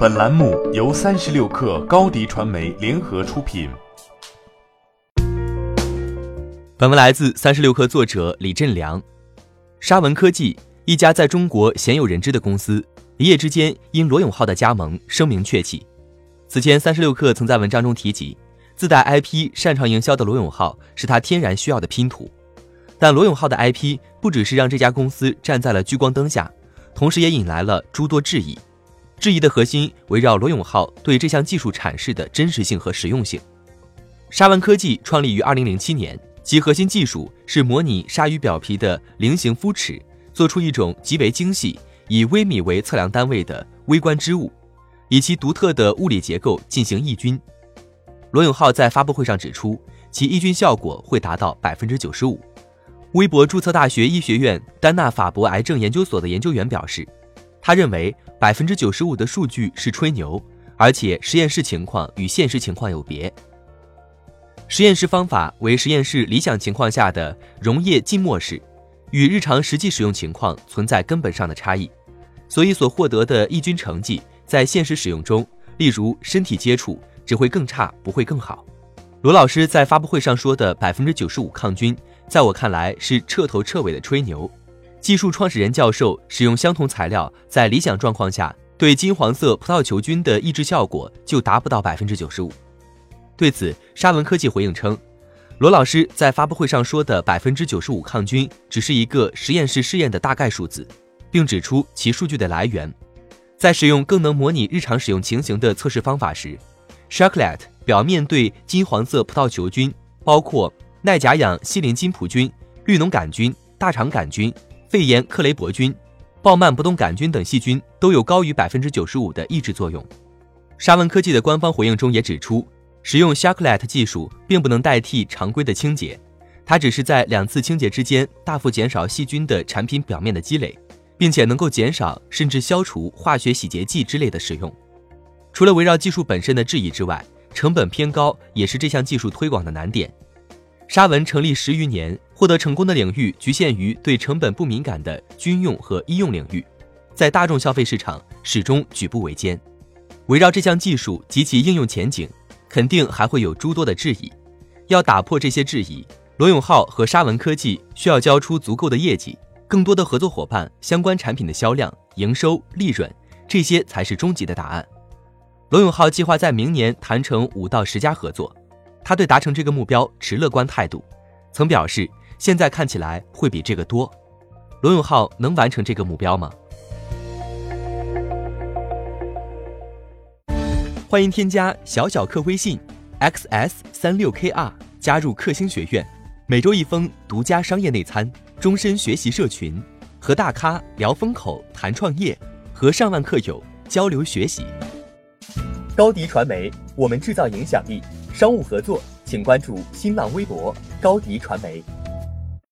本栏目由三十六氪高低传媒联合出品。本文来自三十六氪作者李振良。沙文科技，一家在中国鲜有人知的公司，一夜之间因罗永浩的加盟声名鹊起。此前，三十六氪曾在文章中提及，自带 IP、擅长营销的罗永浩是他天然需要的拼图。但罗永浩的 IP 不只是让这家公司站在了聚光灯下，同时也引来了诸多质疑。质疑的核心围绕罗永浩对这项技术阐释的真实性和实用性。沙湾科技创立于二零零七年，其核心技术是模拟鲨鱼表皮的菱形肤齿，做出一种极为精细、以微米为测量单位的微观织物，以其独特的物理结构进行抑菌。罗永浩在发布会上指出，其抑菌效果会达到百分之九十五。微博注册大学医学院丹纳法博癌症研究所的研究员表示。他认为百分之九十五的数据是吹牛，而且实验室情况与现实情况有别。实验室方法为实验室理想情况下的溶液浸没式，与日常实际使用情况存在根本上的差异，所以所获得的抑菌成绩在现实使用中，例如身体接触，只会更差，不会更好。罗老师在发布会上说的百分之九十五抗菌，在我看来是彻头彻尾的吹牛。技术创始人教授使用相同材料，在理想状况下，对金黄色葡萄球菌的抑制效果就达不到百分之九十五。对此，沙文科技回应称，罗老师在发布会上说的百分之九十五抗菌只是一个实验室试验的大概数字，并指出其数据的来源。在使用更能模拟日常使用情形的测试方法时 s h a r k l e t 表面对金黄色葡萄球菌，包括耐甲氧西林金葡菌、绿脓杆菌、大肠杆菌。肺炎克雷伯菌、鲍曼不动杆菌等细菌都有高于百分之九十五的抑制作用。沙文科技的官方回应中也指出，使用 s h a r k l e t 技术并不能代替常规的清洁，它只是在两次清洁之间大幅减少细菌的产品表面的积累，并且能够减少甚至消除化学洗洁剂之类的使用。除了围绕技术本身的质疑之外，成本偏高也是这项技术推广的难点。沙文成立十余年，获得成功的领域局限于对成本不敏感的军用和医用领域，在大众消费市场始终举步维艰。围绕这项技术及其应用前景，肯定还会有诸多的质疑。要打破这些质疑，罗永浩和沙文科技需要交出足够的业绩，更多的合作伙伴、相关产品的销量、营收、利润，这些才是终极的答案。罗永浩计划在明年谈成五到十家合作。他对达成这个目标持乐观态度，曾表示现在看起来会比这个多。罗永浩能完成这个目标吗？欢迎添加小小客微信 xs 三六 kr 加入克星学院，每周一封独家商业内参，终身学习社群，和大咖聊风口谈创业，和上万客友交流学习。高迪传媒，我们制造影响力。商务合作，请关注新浪微博高迪传媒。